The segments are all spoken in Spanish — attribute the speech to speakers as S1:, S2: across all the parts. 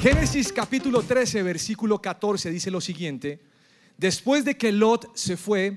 S1: Génesis capítulo 13, versículo 14 dice lo siguiente. Después de que Lot se fue,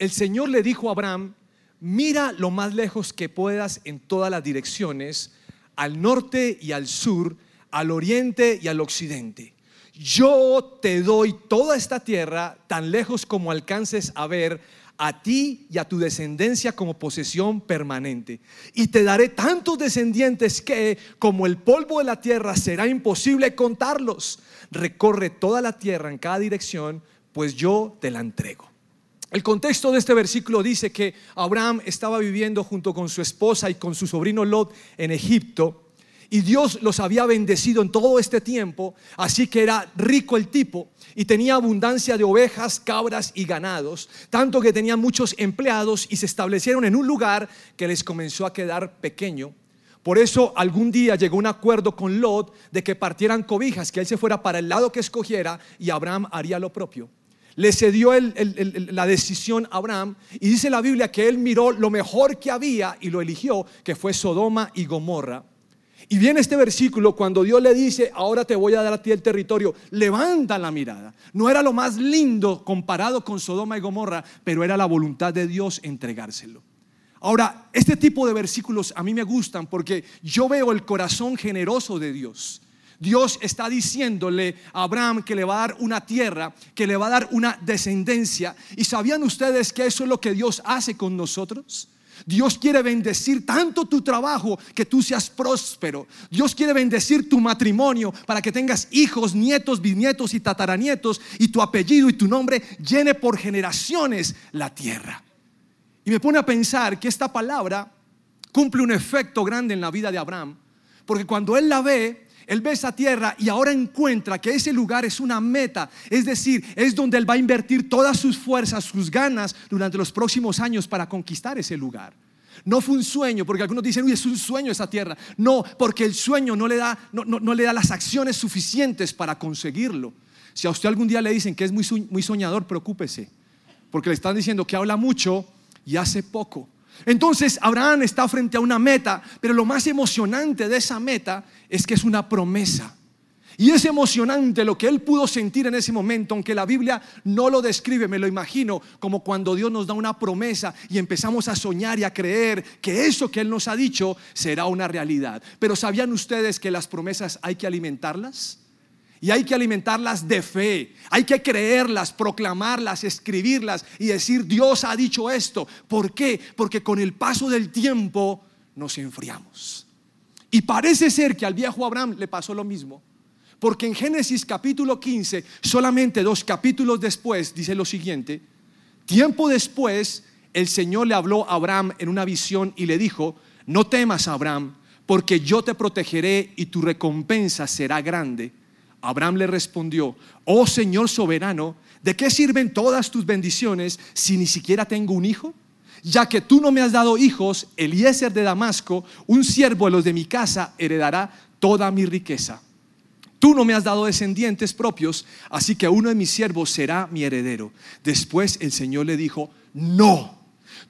S1: el Señor le dijo a Abraham, mira lo más lejos que puedas en todas las direcciones, al norte y al sur, al oriente y al occidente. Yo te doy toda esta tierra tan lejos como alcances a ver a ti y a tu descendencia como posesión permanente. Y te daré tantos descendientes que, como el polvo de la tierra, será imposible contarlos. Recorre toda la tierra en cada dirección, pues yo te la entrego. El contexto de este versículo dice que Abraham estaba viviendo junto con su esposa y con su sobrino Lot en Egipto. Y Dios los había bendecido en todo este tiempo, así que era rico el tipo y tenía abundancia de ovejas, cabras y ganados, tanto que tenía muchos empleados y se establecieron en un lugar que les comenzó a quedar pequeño. Por eso algún día llegó un acuerdo con Lot de que partieran cobijas, que él se fuera para el lado que escogiera y Abraham haría lo propio. Le cedió la decisión a Abraham y dice la Biblia que él miró lo mejor que había y lo eligió, que fue Sodoma y Gomorra. Y viene este versículo cuando Dios le dice, ahora te voy a dar a ti el territorio, levanta la mirada. No era lo más lindo comparado con Sodoma y Gomorra, pero era la voluntad de Dios entregárselo. Ahora, este tipo de versículos a mí me gustan porque yo veo el corazón generoso de Dios. Dios está diciéndole a Abraham que le va a dar una tierra, que le va a dar una descendencia. ¿Y sabían ustedes que eso es lo que Dios hace con nosotros? Dios quiere bendecir tanto tu trabajo que tú seas próspero. Dios quiere bendecir tu matrimonio para que tengas hijos, nietos, bisnietos y tataranietos y tu apellido y tu nombre llene por generaciones la tierra. Y me pone a pensar que esta palabra cumple un efecto grande en la vida de Abraham, porque cuando él la ve, él ve esa tierra y ahora encuentra que ese lugar es una meta, es decir, es donde él va a invertir todas sus fuerzas, sus ganas durante los próximos años para conquistar ese lugar. No fue un sueño, porque algunos dicen, uy, es un sueño esa tierra. No, porque el sueño no le da, no, le da las acciones suficientes para conseguirlo. Si a usted algún día le dicen que es muy, muy soñador, preocúpese, porque le están diciendo que habla mucho y hace poco. Entonces Abraham está frente a una meta, pero lo más emocionante de esa meta es que es una promesa. Y es emocionante lo que él pudo sentir en ese momento, aunque la Biblia no lo describe, me lo imagino como cuando Dios nos da una promesa y empezamos a soñar y a creer que eso que Él nos ha dicho será una realidad. Pero ¿sabían ustedes que las promesas hay que alimentarlas? Y hay que alimentarlas de fe. Hay que creerlas, proclamarlas, escribirlas y decir, Dios ha dicho esto. ¿Por qué? Porque con el paso del tiempo nos enfriamos. Y parece ser que al viejo Abraham le pasó lo mismo. Porque en Génesis capítulo 15, solamente dos capítulos después, dice lo siguiente. Tiempo después, el Señor le habló a Abraham en una visión y le dijo, no temas, Abraham, porque yo te protegeré y tu recompensa será grande Abraham le respondió, oh Señor soberano, ¿de qué sirven todas tus bendiciones si ni siquiera tengo un hijo? Ya que tú no me has dado hijos, Eliezer de Damasco, un siervo de los de mi casa, heredará toda mi riqueza. Tú no me has dado descendientes propios, así que uno de mis siervos será mi heredero. Después el Señor le dijo, no,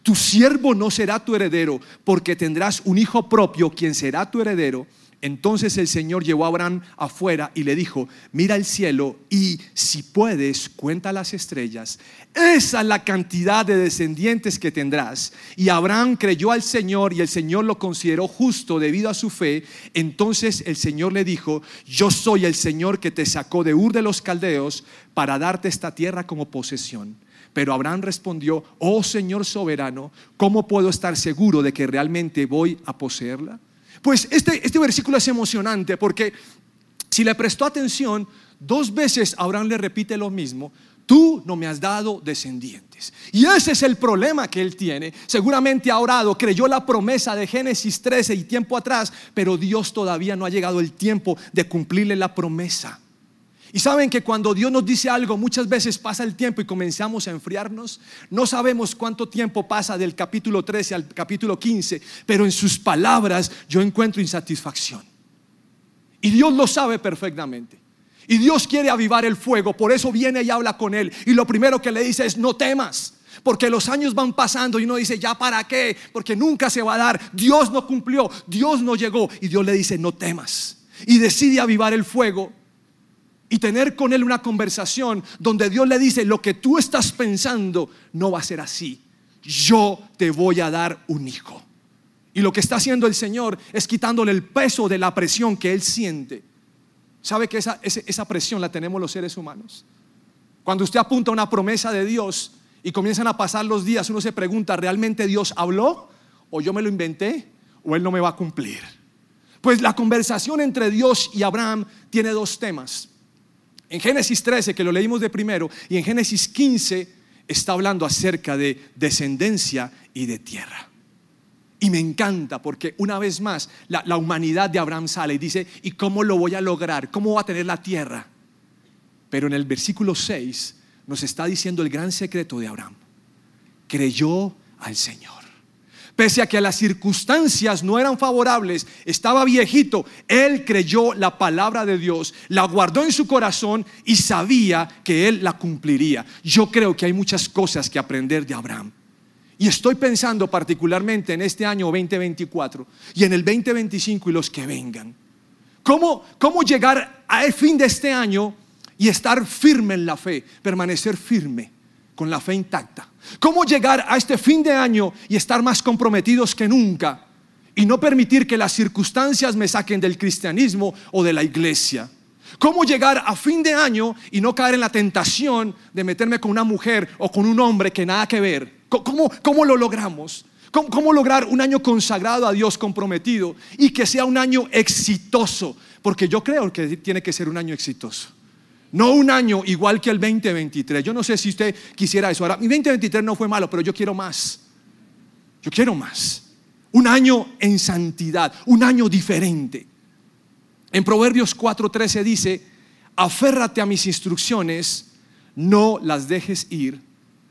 S1: tu siervo no será tu heredero, porque tendrás un hijo propio, quien será tu heredero. Entonces el Señor llevó a Abraham afuera y le dijo, mira el cielo y si puedes, cuenta las estrellas. Esa es la cantidad de descendientes que tendrás. Y Abraham creyó al Señor y el Señor lo consideró justo debido a su fe. Entonces el Señor le dijo, yo soy el Señor que te sacó de Ur de los Caldeos para darte esta tierra como posesión. Pero Abraham respondió, oh Señor soberano, ¿cómo puedo estar seguro de que realmente voy a poseerla? Pues este, este versículo es emocionante porque si le prestó atención, dos veces Abraham le repite lo mismo, tú no me has dado descendientes. Y ese es el problema que él tiene. Seguramente ha orado, creyó la promesa de Génesis 13 y tiempo atrás, pero Dios todavía no ha llegado el tiempo de cumplirle la promesa. Y saben que cuando Dios nos dice algo, muchas veces pasa el tiempo y comenzamos a enfriarnos. No sabemos cuánto tiempo pasa del capítulo 13 al capítulo 15, pero en sus palabras yo encuentro insatisfacción. Y Dios lo sabe perfectamente. Y Dios quiere avivar el fuego, por eso viene y habla con él. Y lo primero que le dice es, no temas. Porque los años van pasando y uno dice, ¿ya para qué? Porque nunca se va a dar. Dios no cumplió, Dios no llegó. Y Dios le dice, no temas. Y decide avivar el fuego y tener con Él una conversación donde Dios le dice, lo que tú estás pensando no va a ser así. Yo te voy a dar un hijo. Y lo que está haciendo el Señor es quitándole el peso de la presión que Él siente. ¿Sabe que esa, esa presión la tenemos los seres humanos? Cuando usted apunta a una promesa de Dios y comienzan a pasar los días, uno se pregunta, ¿realmente Dios habló? ¿O yo me lo inventé? ¿O Él no me va a cumplir? Pues la conversación entre Dios y Abraham tiene dos temas. En Génesis 13, que lo leímos de primero, y en Génesis 15 está hablando acerca de descendencia y de tierra. Y me encanta porque una vez más la, la, humanidad de Abraham sale y dice, ¿y cómo lo voy a lograr? ¿Cómo va a tener la tierra? Pero en el versículo 6 nos está diciendo el gran secreto de Abraham. Creyó al Señor pese a que las circunstancias no eran favorables, estaba viejito, él creyó la palabra de Dios, la guardó en su corazón y sabía que él la cumpliría. Yo creo que hay muchas cosas que aprender de Abraham. Y estoy pensando particularmente en este año 2024 y en el 2025 y los que vengan. ¿Cómo, cómo llegar al fin de este año y estar firme en la fe, permanecer firme? Con la fe intacta. ¿Cómo llegar a este fin de año y estar más comprometidos que nunca? Y no permitir que las circunstancias me saquen del cristianismo o de la iglesia. ¿Cómo llegar a fin de año y no caer en la tentación de meterme con una mujer o con un hombre que nada que ver? ¿Cómo, cómo lo logramos? ¿Cómo, ¿Cómo, lograr un año consagrado a Dios comprometido y que sea un año exitoso? Porque yo creo que tiene que ser un año exitoso. No un año igual que el 2023. Yo no sé si usted quisiera eso. Ahora, mi 2023 no fue malo, pero yo quiero más. Yo quiero más. Un año en santidad, un año diferente. En Proverbios 4:13 dice, aférrate a mis instrucciones, no las dejes ir,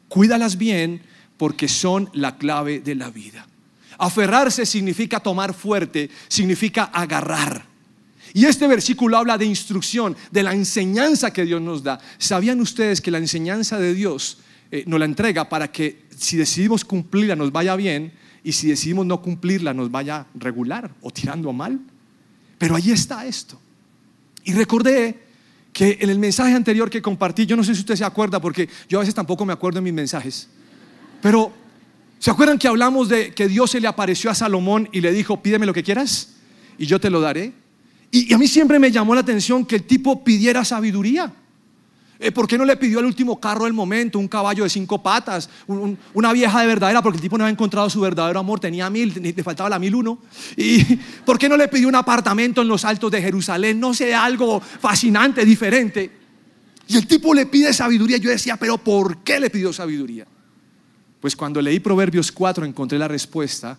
S1: cuídalas bien, porque son la clave de la vida. Aferrarse significa tomar fuerte, significa agarrar. Y este versículo habla de instrucción, de la enseñanza que Dios nos da. ¿Sabían ustedes que la enseñanza de Dios eh, nos la entrega para que si decidimos cumplirla nos vaya bien y si decidimos no cumplirla nos vaya regular o tirando a mal? Pero ahí está esto. Y recordé que en el mensaje anterior que compartí, yo no sé si usted se acuerda porque yo a veces tampoco me acuerdo en mis mensajes, pero ¿se acuerdan que hablamos de que Dios se le apareció a Salomón y le dijo, pídeme lo que quieras y yo te lo daré? Y, a mí siempre me llamó la atención que el tipo pidiera sabiduría. Eh, ¿Por qué no le pidió el último carro del momento, un caballo de cinco patas, una vieja de verdadera? Porque el tipo no había encontrado su verdadero amor, tenía mil, le faltaba la mil uno. ¿Y por qué no le pidió un apartamento en los altos de Jerusalén? No sé, algo fascinante, diferente. Y el tipo le pide sabiduría. Yo decía, pero ¿por qué le pidió sabiduría? Pues cuando leí Proverbios 4 encontré la respuesta.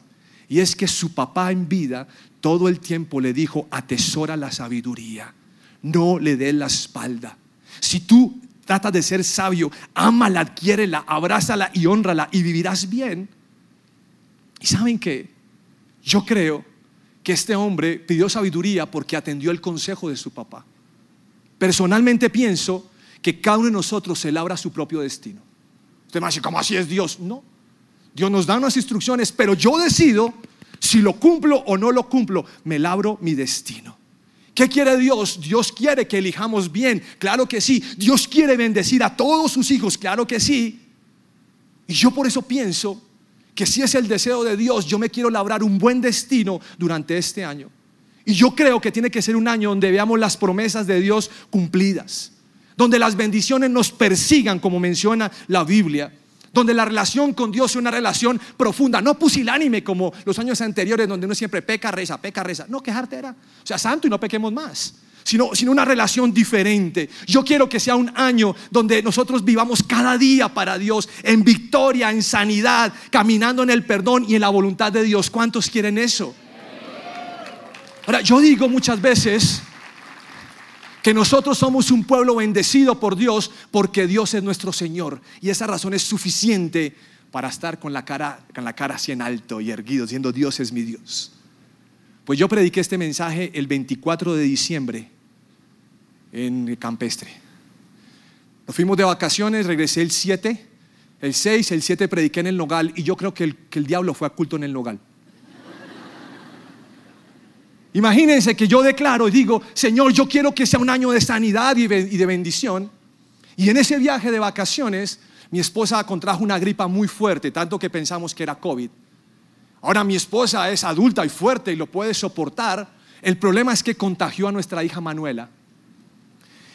S1: Y es que su papá en vida todo el tiempo le dijo, atesora la sabiduría, no le dé la espalda. Si tú tratas de ser sabio, ámala, adquiérela, abrázala y honrala y vivirás bien. Y saben que yo creo que este hombre pidió sabiduría porque atendió el consejo de su papá. Personalmente pienso que cada uno de nosotros se labra su propio destino. Usted me dice, ¿cómo así es Dios? No. Dios nos da unas instrucciones, pero yo decido si lo cumplo o no lo cumplo, me labro mi destino. ¿Qué quiere Dios? Dios quiere que elijamos bien, claro que sí. Dios quiere bendecir a todos sus hijos, claro que sí. Y yo por eso pienso que si es el deseo de Dios, yo me quiero labrar un buen destino durante este año. Y yo creo que tiene que ser un año donde veamos las promesas de Dios cumplidas, donde las bendiciones nos persigan, como menciona la Biblia donde la relación con Dios es una relación profunda, no pusilánime como los años anteriores donde uno siempre peca, reza, peca, reza. No, quejarte era, o sea, santo y no pequemos más. Sino, sino una relación diferente. Yo quiero que sea un año donde nosotros vivamos cada día para Dios, en victoria, en sanidad, caminando en el perdón y en la voluntad de Dios. ¿Cuántos quieren eso? Ahora, yo digo muchas veces, que nosotros somos un pueblo bendecido por Dios porque Dios es nuestro Señor. Y esa razón es suficiente para estar con la cara, con la cara así en alto y erguido, diciendo Dios es mi Dios. Pues yo prediqué este mensaje el 24 de diciembre en Campestre. Nos fuimos de vacaciones, regresé el 7, el 6, el 7 prediqué en el Nogal y yo creo que el, que el diablo fue oculto en el Nogal. Imagínense que yo declaro y digo, Señor, yo quiero que sea un año de sanidad y de bendición. Y en ese viaje de vacaciones, mi esposa contrajo una gripa muy fuerte, tanto que pensamos que era COVID. Ahora mi esposa es adulta y fuerte y lo puede soportar. El problema es que contagió a nuestra hija Manuela.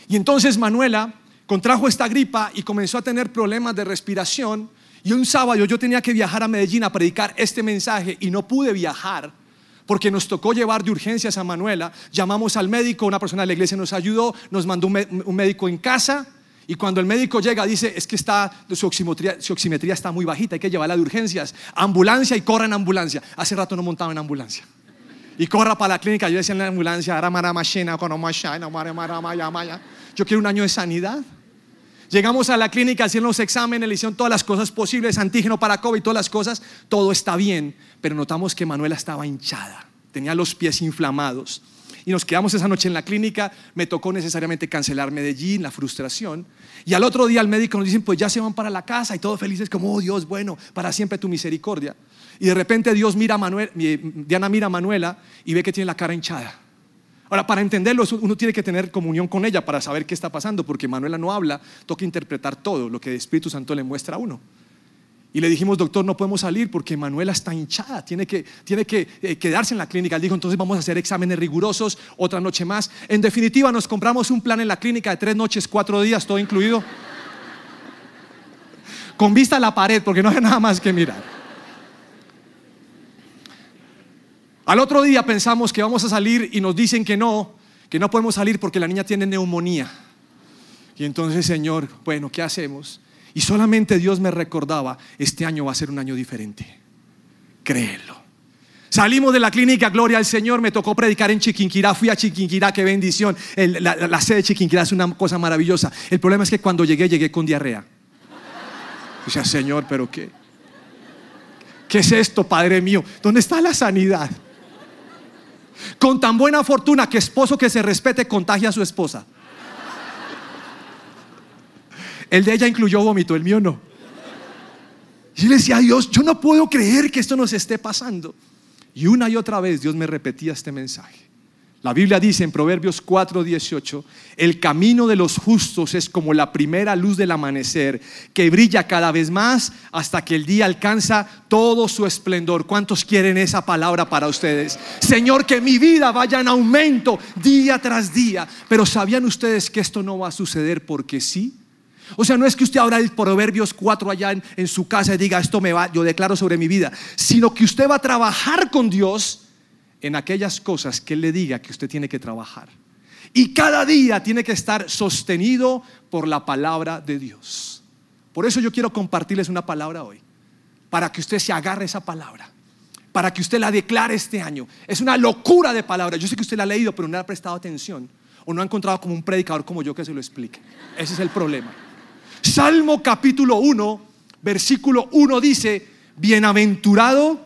S1: Y entonces Manuela contrajo esta gripa y comenzó a tener problemas de respiración. Y un sábado yo tenía que viajar a Medellín a predicar este mensaje y no pude viajar porque nos tocó llevar de urgencias a Manuela. Llamamos al médico, una persona de la iglesia nos ayudó, nos mandó un, médico en casa. Y cuando el médico llega, dice: Es que está, su, oximetría, su oximetría está muy bajita, hay que llevarla de urgencias. Ambulancia y corra en ambulancia. Hace rato no montaba en ambulancia. Y corra para la clínica. Yo decía en la ambulancia: Yo quiero un año de sanidad. Llegamos a la clínica, hicieron los exámenes, le hicieron todas las cosas posibles, antígeno para COVID, todas las cosas, todo está bien, pero notamos que Manuela estaba hinchada, tenía los pies inflamados. Y nos quedamos esa noche en la clínica, me tocó necesariamente cancelar Medellín, la frustración. Y al otro día al médico nos dicen, pues ya se van para la casa y todos felices como, oh Dios, bueno, para siempre tu misericordia. Y de repente Dios mira Diana mira a Manuela y ve que tiene la cara hinchada. Ahora, para entenderlo, uno tiene que tener comunión con ella para saber qué está pasando, porque Manuela no habla, toca interpretar todo lo que el Espíritu Santo le muestra a uno. Y le dijimos, doctor, no podemos salir porque Manuela está hinchada, tiene que, tiene que eh, quedarse en la clínica. Él dijo, entonces vamos a hacer exámenes rigurosos, otra noche más. En definitiva, nos compramos un plan en la clínica de tres noches, cuatro días, todo incluido. Con vista a la pared, porque no hay nada más que mirar. Al otro día pensamos que vamos a salir y nos dicen que no, que no podemos salir porque la niña tiene neumonía. Y entonces, Señor, bueno, ¿qué hacemos? Y solamente Dios me recordaba, este año va a ser un año diferente. Créelo. Salimos de la clínica, gloria al Señor, me tocó predicar en Chiquinquirá, fui a Chiquinquirá, qué bendición. la, sede de Chiquinquirá es una cosa maravillosa. El problema es que cuando llegué, llegué con diarrea. Sea, Señor, pero qué. ¿Qué es esto, Padre mío? ¿Dónde está la sanidad? Con tan buena fortuna que esposo que se respete contagia a su esposa. El de ella incluyó vómito, el mío no. Y le decía a Dios, yo no puedo creer que esto nos esté pasando. Y una y otra vez Dios me repetía este mensaje. La Biblia dice en Proverbios 4:18, el camino de los justos es como la primera luz del amanecer, que brilla cada vez más hasta que el día alcanza todo su esplendor. ¿Cuántos quieren esa palabra para ustedes? Señor, que mi vida vaya en aumento día tras día. Pero ¿sabían ustedes que esto no va a suceder porque sí? O sea, no es que usted abra el Proverbios 4 allá en, en su casa y diga, esto me va, yo declaro sobre mi vida, sino que usted va a trabajar con Dios en aquellas cosas que Él le diga que usted tiene que trabajar. Y cada día tiene que estar sostenido por la palabra de Dios. Por eso yo quiero compartirles una palabra hoy, para que usted se agarre esa palabra, para que usted la declare este año. Es una locura de palabra. Yo sé que usted la ha leído, pero no ha prestado atención o no ha encontrado como un predicador como yo que se lo explique. Ese es el problema. Salmo capítulo 1, versículo 1 dice, bienaventurado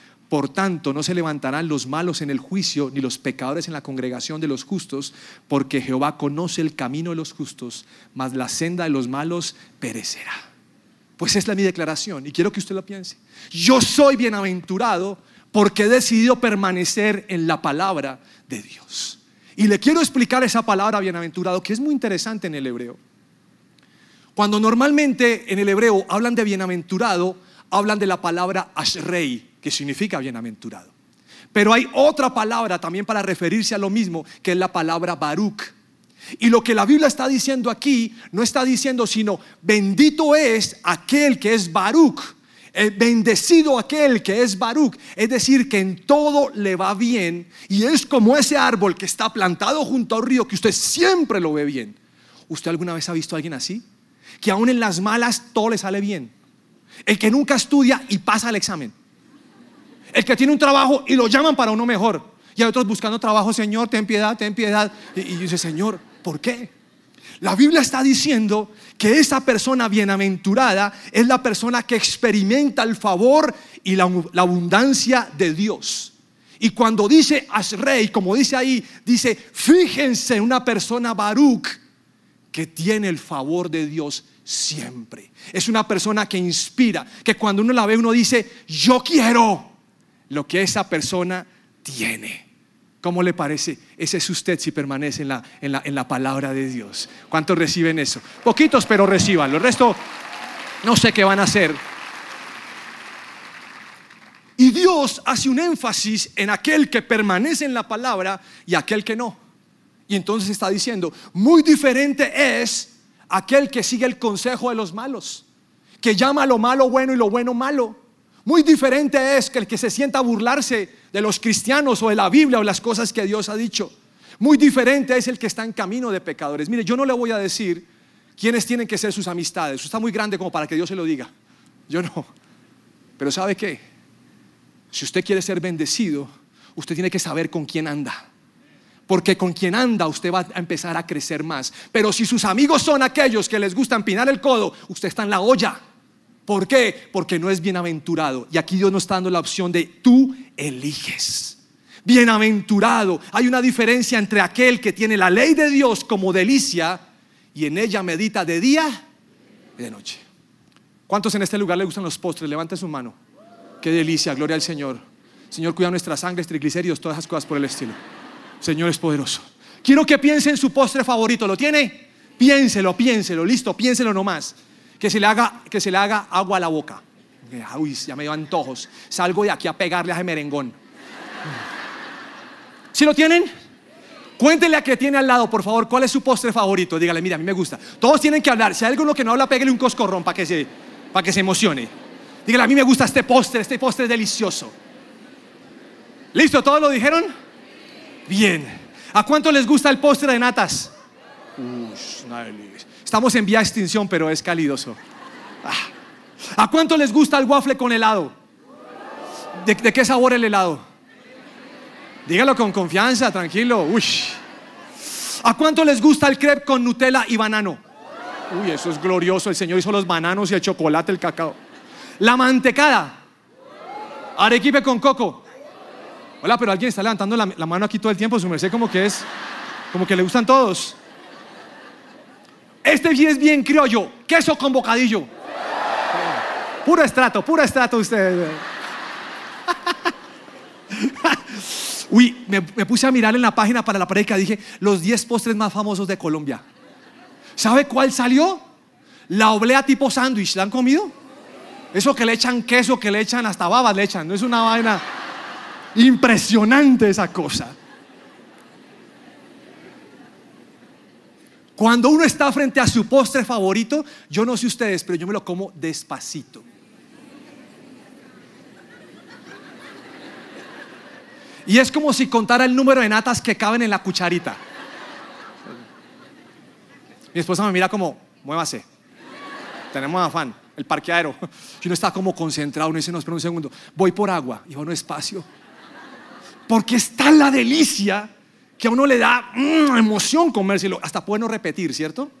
S1: por tanto, no se levantarán los malos en el juicio, ni los pecadores en la congregación de los justos, porque Jehová conoce el camino de los justos, mas la senda de los malos perecerá. Pues es la mi declaración y quiero que usted lo piense. Yo soy bienaventurado porque he decidido permanecer en la palabra de Dios. Y le quiero explicar esa palabra bienaventurado que es muy interesante en el hebreo. Cuando normalmente en el hebreo hablan de bienaventurado, hablan de la palabra ashrei, que significa bienaventurado. Pero hay otra palabra también para referirse a lo mismo, que es la palabra Baruch. Y lo que la Biblia está diciendo aquí, no está diciendo sino, bendito es aquel que es Baruch. Eh, bendecido aquel que es Baruch, es decir, que en todo le va bien y es como ese árbol que está plantado junto al río que usted siempre lo ve bien. ¿Usted alguna vez ha visto a alguien así? Que aún en las malas todo le sale bien. El que nunca estudia y pasa el examen. El que tiene un trabajo y lo llaman para uno mejor. Y hay otros buscando trabajo, Señor, ten piedad, ten piedad. Y, dice, Señor, ¿por qué? La Biblia está diciendo que esa persona bienaventurada es la persona que experimenta el favor y la, abundancia de Dios. Y cuando dice rey, como dice ahí, dice, fíjense en una persona Baruch que tiene el favor de Dios siempre. Es una persona que inspira, que cuando uno la ve uno dice, yo quiero lo que esa persona tiene. ¿Cómo le parece? Ese es usted si permanece en la, en la, en la palabra de Dios. ¿Cuántos reciben eso? Poquitos, pero reciban. El resto, no sé qué van a hacer. Y Dios hace un énfasis en aquel que permanece en la palabra y aquel que no. Y entonces está diciendo, muy diferente es aquel que sigue el consejo de los malos, que llama lo malo bueno y lo bueno malo. Muy diferente es que el que se sienta a burlarse de los cristianos o de la Biblia o las cosas que Dios ha dicho. Muy diferente es el que está en camino de pecadores. Mire, yo no le voy a decir quiénes tienen que ser sus amistades. Eso está muy grande como para que Dios se lo diga. Yo no. Pero ¿sabe qué? Si usted quiere ser bendecido, usted tiene que saber con quién anda. Porque con quien anda usted va a empezar a crecer más. Pero si sus amigos son aquellos que les gusta empinar el codo, usted está en la olla. ¿Por qué? Porque no es bienaventurado. Y aquí Dios nos está dando la opción de tú eliges. Bienaventurado. Hay una diferencia entre aquel que tiene la ley de Dios como delicia y en ella medita de día y de noche. ¿Cuántos en este lugar le gustan los postres? Levante su mano. Qué delicia, gloria al Señor. Señor, cuida nuestra sangre, triglicéridos, todas esas cosas por el estilo. Señor es poderoso. Quiero que piense en su postre favorito. ¿Lo tiene? Piénselo, piénselo, listo, piénselo nomás que se le haga, que se le haga agua a la boca. Uy, ya me dio antojos. Salgo de aquí a pegarle a ese merengón. ¿Si lo tienen? Cuéntele a que tiene al lado, por favor, cuál es su postre favorito. Dígale, mira, a mí me gusta. Todos tienen que hablar. Si hay alguno que no habla, pégale un coscorrón para que se, para que se emocione. Dígale, a mí me gusta este postre, este postre es delicioso. ¿Listo? ¿Todos lo dijeron? Bien. ¿A cuánto les gusta el postre de natas? Uy, Estamos en vía de extinción, pero es calidoso. Ah. ¿A cuánto les gusta el waffle con helado? ¿De, qué sabor el helado? Dígalo con confianza, tranquilo. Uy. ¿A cuánto les gusta el crepe con Nutella y banano? Uy, eso es glorioso. El Señor hizo los bananos y el chocolate, el cacao. La mantecada. Arequipe con coco. Hola, pero alguien está levantando la, la mano aquí todo el tiempo. Su merced como que es, como que le gustan todos. Este sí es bien criollo, queso con bocadillo. Puro estrato, puro estrato ustedes. Uy, me, puse a mirar en la página para la pareja, dije, los 10 postres más famosos de Colombia. ¿Sabe cuál salió? La oblea tipo sándwich, ¿la han comido? Eso que le echan queso, que le echan hasta babas, le echan. No es una vaina impresionante esa cosa. Cuando uno está frente a su postre favorito, yo no sé ustedes, pero yo me lo como despacito. Y es como si contara el número de natas que caben en la cucharita. Mi esposa me mira como, muévase. Tenemos afán, el parqueadero. Y uno está como concentrado, uno dice, no, espera un segundo, voy por agua. Y no espacio. Porque está la delicia que a uno le da mm, emoción comérselo, hasta puede no repetir, ¿cierto?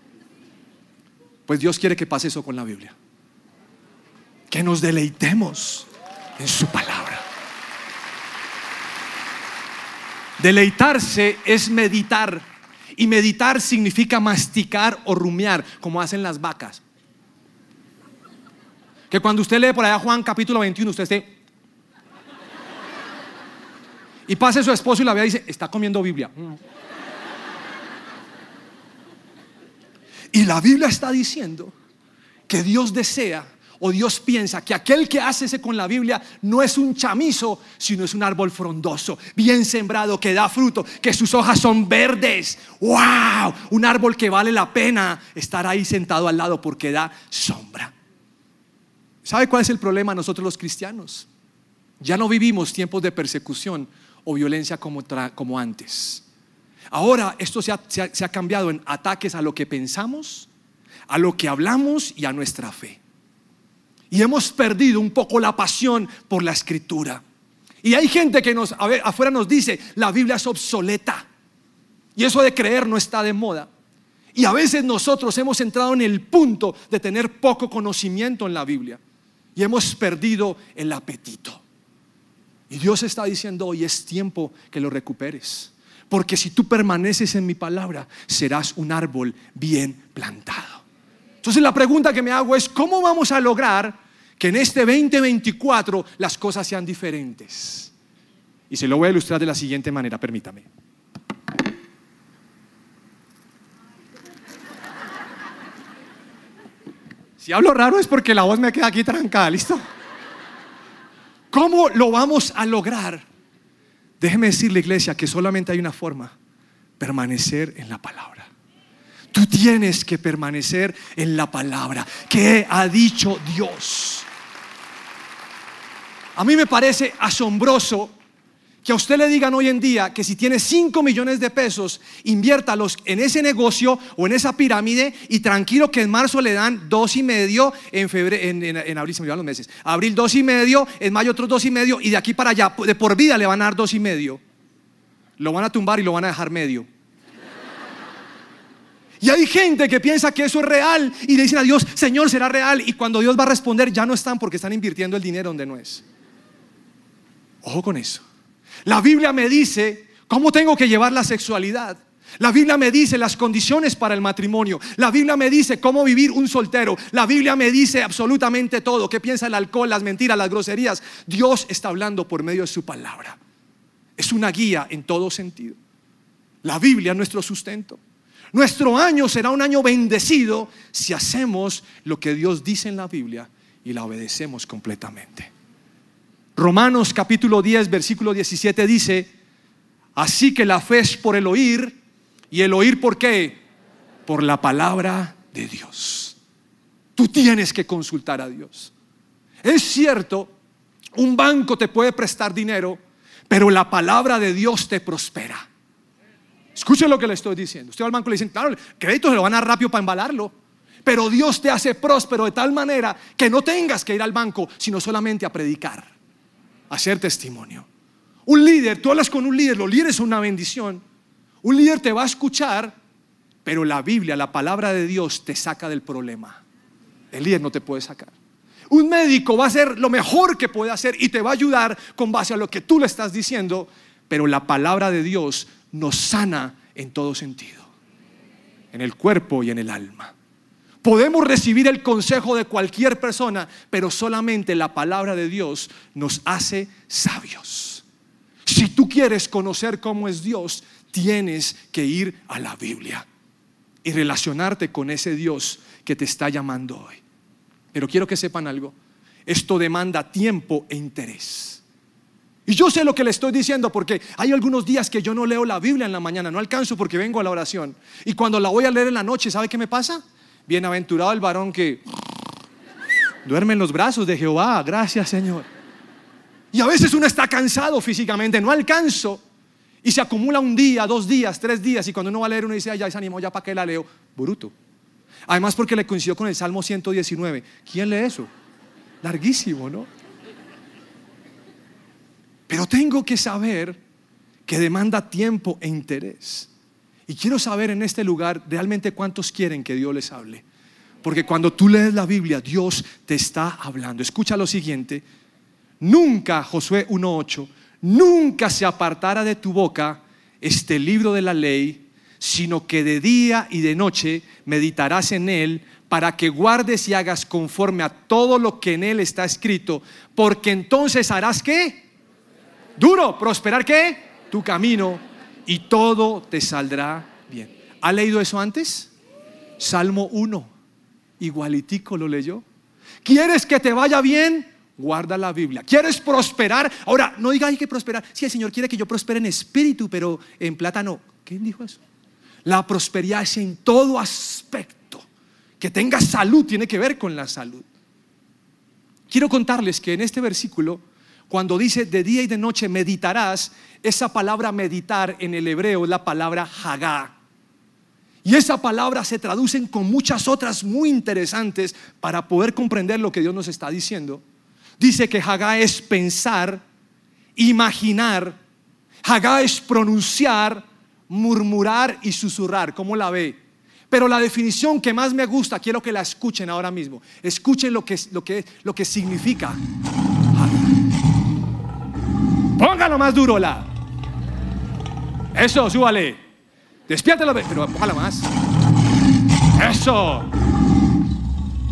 S1: Pues Dios quiere que pase eso con la Biblia. Que nos deleitemos en su palabra. Deleitarse es meditar. Y meditar significa masticar o rumiar, como hacen las vacas. Que cuando usted lee por allá Juan capítulo 21, usted esté y pase su esposo y la vea y dice, está comiendo Biblia. Y la Biblia está diciendo que Dios desea o Dios piensa que aquel que hace ese con la Biblia no es un chamizo, sino es un árbol frondoso, bien sembrado, que da fruto, que sus hojas son verdes. ¡Wow! Un árbol que vale la pena estar ahí sentado al lado porque da sombra. ¿Sabe cuál es el problema nosotros los cristianos? Ya no vivimos tiempos de persecución, o violencia como, como antes. Ahora esto se ha, se ha cambiado en ataques a lo que pensamos, a lo que hablamos y a nuestra fe. Y hemos perdido un poco la pasión por la escritura. Y hay gente que nos, a ver, afuera nos dice, la Biblia es obsoleta. Y eso de creer no está de moda. Y a veces nosotros hemos entrado en el punto de tener poco conocimiento en la Biblia. Y hemos perdido el apetito. Y Dios está diciendo hoy es tiempo que lo recuperes. Porque si tú permaneces en mi palabra, serás un árbol bien plantado. Entonces la pregunta que me hago es, ¿cómo vamos a lograr que en este 2024 las cosas sean diferentes? Y se lo voy a ilustrar de la siguiente manera, permítame. Si hablo raro es porque la voz me queda aquí trancada, ¿listo? ¿Cómo lo vamos a lograr? Déjeme decirle, iglesia, que solamente hay una forma, permanecer en la palabra. Tú tienes que permanecer en la palabra que ha dicho Dios. A mí me parece asombroso que a usted le digan hoy en día que si tiene 5 millones de pesos, inviértalos en ese negocio o en esa pirámide y tranquilo que en marzo le dan dos y medio, en, febrero, en, abril se me los meses, abril dos y medio, en mayo otros dos y medio y de aquí para allá, de por vida le van a dar dos y medio. Lo van a tumbar y lo van a dejar medio. Y hay gente que piensa que eso es real y le dicen a Dios, Señor, será real. Y cuando Dios va a responder, ya no están porque están invirtiendo el dinero donde no es. Ojo con eso. La Biblia me dice cómo tengo que llevar la sexualidad. La Biblia me dice las condiciones para el matrimonio. La Biblia me dice cómo vivir un soltero. La Biblia me dice absolutamente todo. ¿Qué piensa el alcohol, las mentiras, las groserías? Dios está hablando por medio de su palabra. Es una guía en todo sentido. La Biblia es nuestro sustento. Nuestro año será un año bendecido si hacemos lo que Dios dice en la Biblia y la obedecemos completamente. Romanos capítulo 10, versículo 17 dice, así que la fe es por el oír y el oír por qué? Por la palabra de Dios. Tú tienes que consultar a Dios. Es cierto, un banco te puede prestar dinero, pero la palabra de Dios te prospera. Escuchen lo que le estoy diciendo. Usted al banco le dicen, claro, el crédito se lo van a rápido para embalarlo. Pero Dios te hace próspero de tal manera que no tengas que ir al banco, sino solamente a predicar hacer testimonio. Un líder, tú hablas con un líder, los líderes son una bendición. Un líder te va a escuchar, pero la Biblia, la palabra de Dios te saca del problema. El líder no te puede sacar. Un médico va a hacer lo mejor que puede hacer y te va a ayudar con base a lo que tú le estás diciendo, pero la palabra de Dios nos sana en todo sentido, en el cuerpo y en el alma. Podemos recibir el consejo de cualquier persona, pero solamente la palabra de Dios nos hace sabios. Si tú quieres conocer cómo es Dios, tienes que ir a la Biblia y relacionarte con ese Dios que te está llamando hoy. Pero quiero que sepan algo, esto demanda tiempo e interés. Y yo sé lo que le estoy diciendo porque hay algunos días que yo no leo la Biblia en la mañana, no alcanzo porque vengo a la oración. Y cuando la voy a leer en la noche, ¿sabe qué me pasa? Bienaventurado el varón que duerme en los brazos de Jehová. Gracias, Señor. Y a veces uno está cansado físicamente, no alcanzo. Y se acumula un día, dos días, tres días. Y cuando uno va a leer, uno dice, ay, ya se animó, ya para qué la leo. Bruto. Además, porque le coincidió con el Salmo 119. ¿Quién lee eso? Larguísimo, ¿no? Pero tengo que saber que demanda tiempo e interés. Y quiero saber en este lugar realmente cuántos quieren que Dios les hable. Porque cuando tú lees la Biblia, Dios te está hablando. Escucha lo siguiente. Nunca, Josué 1.8, nunca se apartara de tu boca este libro de la ley, sino que de día y de noche meditarás en él para que guardes y hagas conforme a todo lo que en él está escrito, porque entonces harás qué? Duro, prosperar qué? Tu camino y todo te saldrá bien. ¿Ha leído eso antes? Salmo 1, igualitico lo leyó. ¿Quieres que te vaya bien? Guarda la Biblia. ¿Quieres prosperar? Ahora, no diga hay que prosperar. Si el Señor quiere que yo prospere en espíritu, pero en plata no. ¿Quién dijo eso? La prosperidad es en todo aspecto. Que tenga salud tiene que ver con la salud. Quiero contarles que en este versículo cuando dice de día y de noche meditarás, esa palabra meditar en el hebreo es la palabra hagá. Y esa palabra se traducen con muchas otras muy interesantes para poder comprender lo que Dios nos está diciendo. Dice que hagá es pensar imaginar, Hagá es pronunciar, murmurar y susurrar. ¿Cómo la ve? Pero la definición que más me gusta, quiero que la escuchen ahora mismo. Escuchen lo que, lo que, lo que significa. Póngalo más duro, la. Eso, súbale. Despiértelo, pero póngalo más. Eso.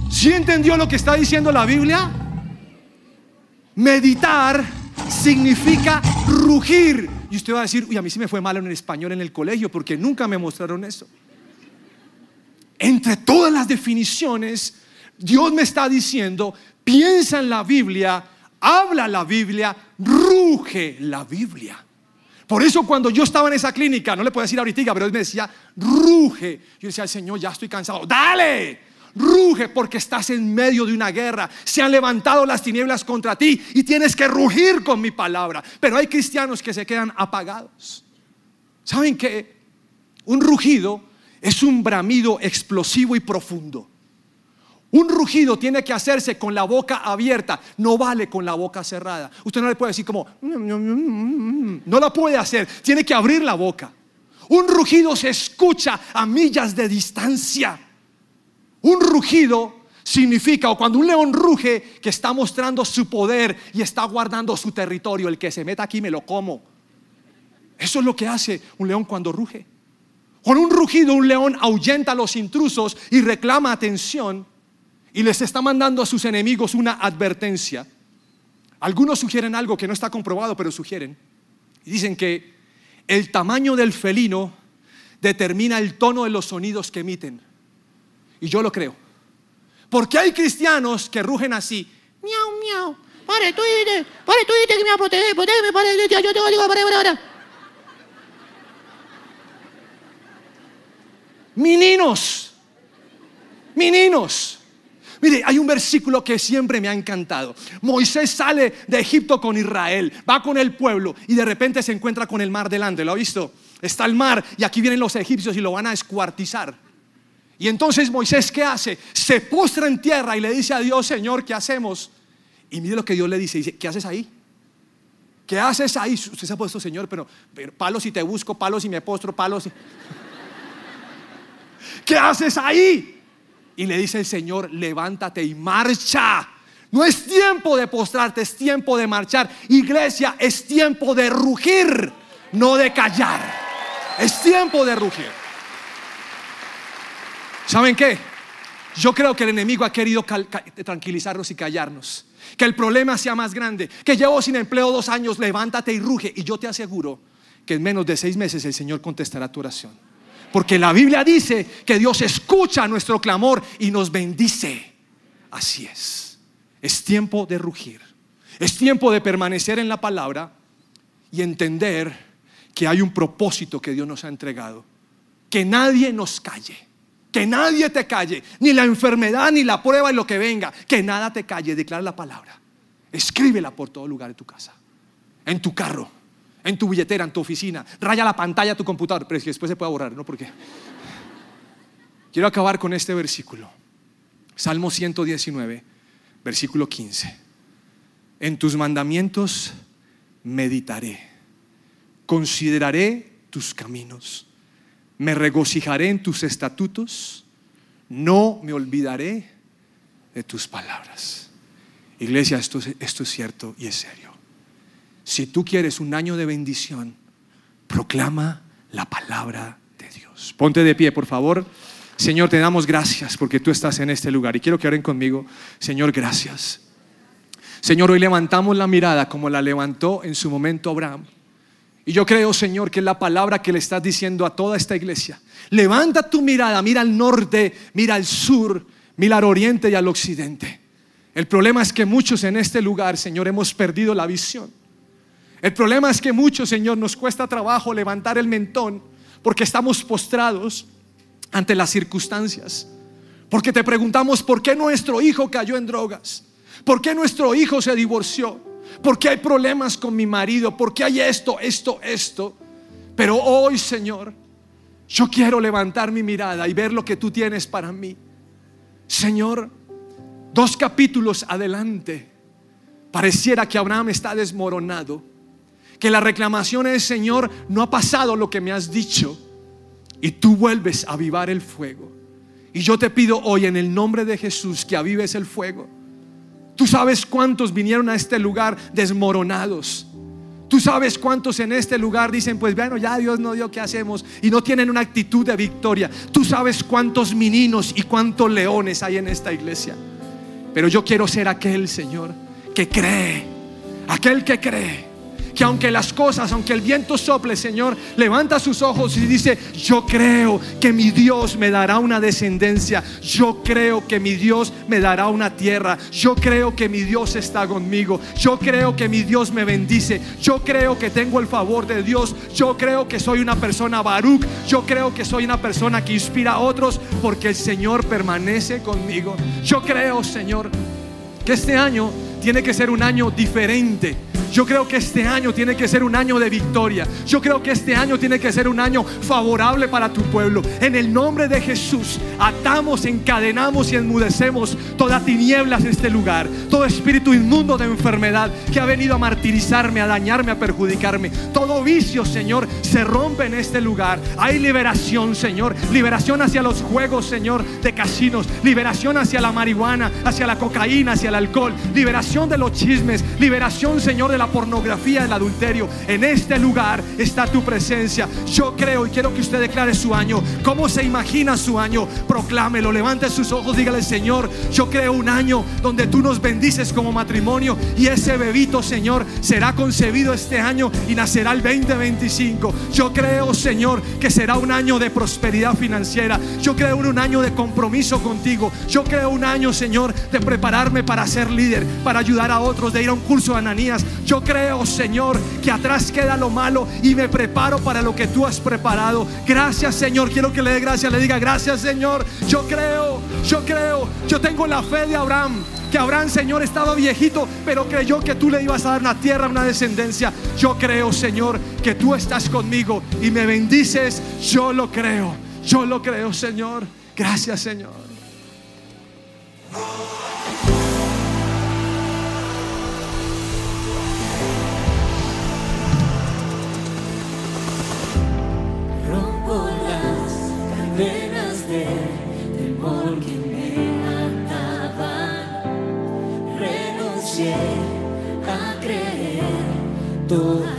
S1: ¿Sí entendió lo que está diciendo la Biblia? Meditar significa rugir. Y usted va a decir, uy, a mí sí me fue malo en el español en el colegio porque nunca me mostraron eso. Entre todas las definiciones, Dios me está diciendo, piensa en la Biblia, habla la Biblia, ruge la Biblia. Por eso cuando yo estaba en esa clínica, no le puedo decir ahorita, pero él me decía, ruge. Yo decía Señor, ya estoy cansado, dale, ruge porque estás en medio de una guerra. Se han levantado las tinieblas contra ti y tienes que rugir con mi palabra. Pero hay cristianos que se quedan apagados. ¿Saben qué? Un rugido es un bramido explosivo y profundo. Un rugido tiene que hacerse con la boca abierta, no vale con la boca cerrada. Usted no le puede decir como, no la puede hacer, tiene que abrir la boca. Un rugido se escucha a millas de distancia. Un rugido significa, o cuando un león ruge, que está mostrando su poder y está guardando su territorio. El que se meta aquí me lo como. Eso es lo que hace un león cuando ruge. Con un rugido un león ahuyenta a los intrusos y reclama atención y les está mandando a sus enemigos una advertencia. Algunos sugieren algo que no está comprobado, pero sugieren. Dicen que el tamaño del felino determina el tono de los sonidos que emiten. Y yo lo creo. Porque hay cristianos que rugen así. Miau, miau. Pare, tú pare, tú que me protege, protege, pare, yo te digo, pare, pare, pare. Meninos, meninos. Mire, hay un versículo que siempre me ha encantado. Moisés sale de Egipto con Israel, va con el pueblo y de repente se encuentra con el mar delante. ¿Lo ha visto? Está el mar y aquí vienen los egipcios y lo van a escuartizar. Y entonces Moisés, ¿qué hace? Se postra en tierra y le dice a Dios, Señor, ¿qué hacemos? Y mire lo que Dios le dice, dice, ¿qué haces ahí? ¿Qué haces ahí? Usted se ha puesto, Señor, pero, pero palos y te busco, palos y me postro, palos y... ¿qué haces ahí? Y le dice el Señor, levántate y marcha. No es tiempo de postrarte, es tiempo de marchar. Iglesia, es tiempo de rugir, no de callar. Es tiempo de rugir. ¿Saben qué? Yo creo que el enemigo ha querido tranquilizarnos y callarnos. Que el problema sea más grande. Que llevo sin empleo dos años, levántate y ruge. Y yo te aseguro que en menos de seis meses el Señor contestará tu oración. Porque la Biblia dice que Dios escucha nuestro clamor y nos bendice. Así es. Es tiempo de rugir. Es tiempo de permanecer en la palabra y entender que hay un propósito que Dios nos ha entregado. Que nadie nos calle que nadie te calle, ni la enfermedad, ni la prueba, y lo que venga. Que nada te calle, declara la palabra. Escríbela por todo lugar de tu casa, en tu carro, en tu billetera, en tu oficina. Raya la pantalla de tu computador, pero es que después se puede borrar, ¿no? Porque quiero acabar con este versículo. Salmo 119, versículo 15. En tus mandamientos meditaré, consideraré tus caminos me regocijaré en tus estatutos, no me olvidaré de tus palabras. Iglesia, esto, esto es cierto y es serio. Si tú quieres un año de bendición, proclama la palabra de Dios. Ponte de pie, por favor. Señor, te damos gracias porque tú estás en este lugar. Y quiero que oren conmigo. Señor, gracias. Señor, hoy levantamos la mirada como la levantó en su momento Abraham. Y yo creo, Señor, que es la palabra que le estás diciendo a toda esta iglesia. Levanta tu mirada, mira al norte, mira al sur, mira al oriente y al occidente. El problema es que muchos en este lugar, Señor, hemos perdido la visión. El problema es que muchos, Señor, nos cuesta trabajo levantar el mentón porque estamos postrados ante las circunstancias. Porque te preguntamos por qué nuestro hijo cayó en drogas, por qué nuestro hijo se divorció, porque hay problemas con mi marido, porque hay esto, esto, esto. Pero hoy, Señor, yo quiero levantar mi mirada y ver lo que tú tienes para mí. Señor, dos capítulos adelante, pareciera que Abraham está desmoronado. Que la reclamación es, Señor, no ha pasado lo que me has dicho. Y tú vuelves a avivar el fuego. Y yo te pido hoy en el nombre de Jesús que avives el fuego. Tú sabes cuántos vinieron a este lugar desmoronados. Tú sabes cuántos en este lugar dicen, pues bueno, ya Dios no dio, ¿qué hacemos? Y no tienen una actitud de victoria. Tú sabes cuántos meninos y cuántos leones hay en esta iglesia. Pero yo quiero ser aquel, Señor, que cree. Aquel que cree que aunque las cosas, aunque el viento sople, Señor, levanta sus ojos y dice, yo creo que mi Dios me dará una descendencia, yo creo que mi Dios me dará una tierra, yo creo que mi Dios está conmigo, yo creo que mi Dios me bendice, yo creo que tengo el favor de Dios, yo creo que soy una persona Baruch, yo creo que soy una persona que inspira a otros porque el Señor permanece conmigo. Yo creo, Señor, que este año tiene que ser un año diferente yo creo que este año tiene que ser un año de victoria. Yo creo que este año tiene que ser un año favorable para tu pueblo. En el nombre de Jesús, atamos, encadenamos y enmudecemos toda tinieblas en este lugar. Todo espíritu inmundo de enfermedad que ha venido a martirizarme, a dañarme, a perjudicarme. Todo vicio, Señor, se rompe en este lugar. Hay liberación, Señor. Liberación hacia los juegos, Señor, de casinos. Liberación hacia la marihuana, hacia la cocaína, hacia el alcohol. Liberación de los chismes. Liberación, Señor, de la pornografía, el adulterio. En este lugar está tu presencia. Yo creo y quiero que usted declare su año. ¿Cómo se imagina su año? Proclámelo, levante sus ojos, dígale, Señor, yo creo un año donde tú nos bendices como matrimonio y ese bebito, Señor, será concebido este año y nacerá el 2025. Yo creo, Señor, que será un año de prosperidad financiera. Yo creo un año de compromiso contigo. Yo creo un año, Señor, de prepararme para ser líder, para ayudar a otros, de ir a un curso de Ananías. Yo creo, Señor, que atrás queda lo malo y me preparo para lo que tú has preparado. Gracias, Señor. Quiero que le dé gracias, le diga gracias, Señor. Yo creo, yo creo, yo tengo la fe de Abraham. Que Abraham, Señor, estaba viejito, pero creyó que tú le ibas a dar una tierra, una descendencia. Yo creo, Señor, que tú estás conmigo y me bendices. Yo lo creo, yo lo creo, Señor. Gracias, Señor.
S2: Cadenas de temor que me ataban. Renuncié a creer todas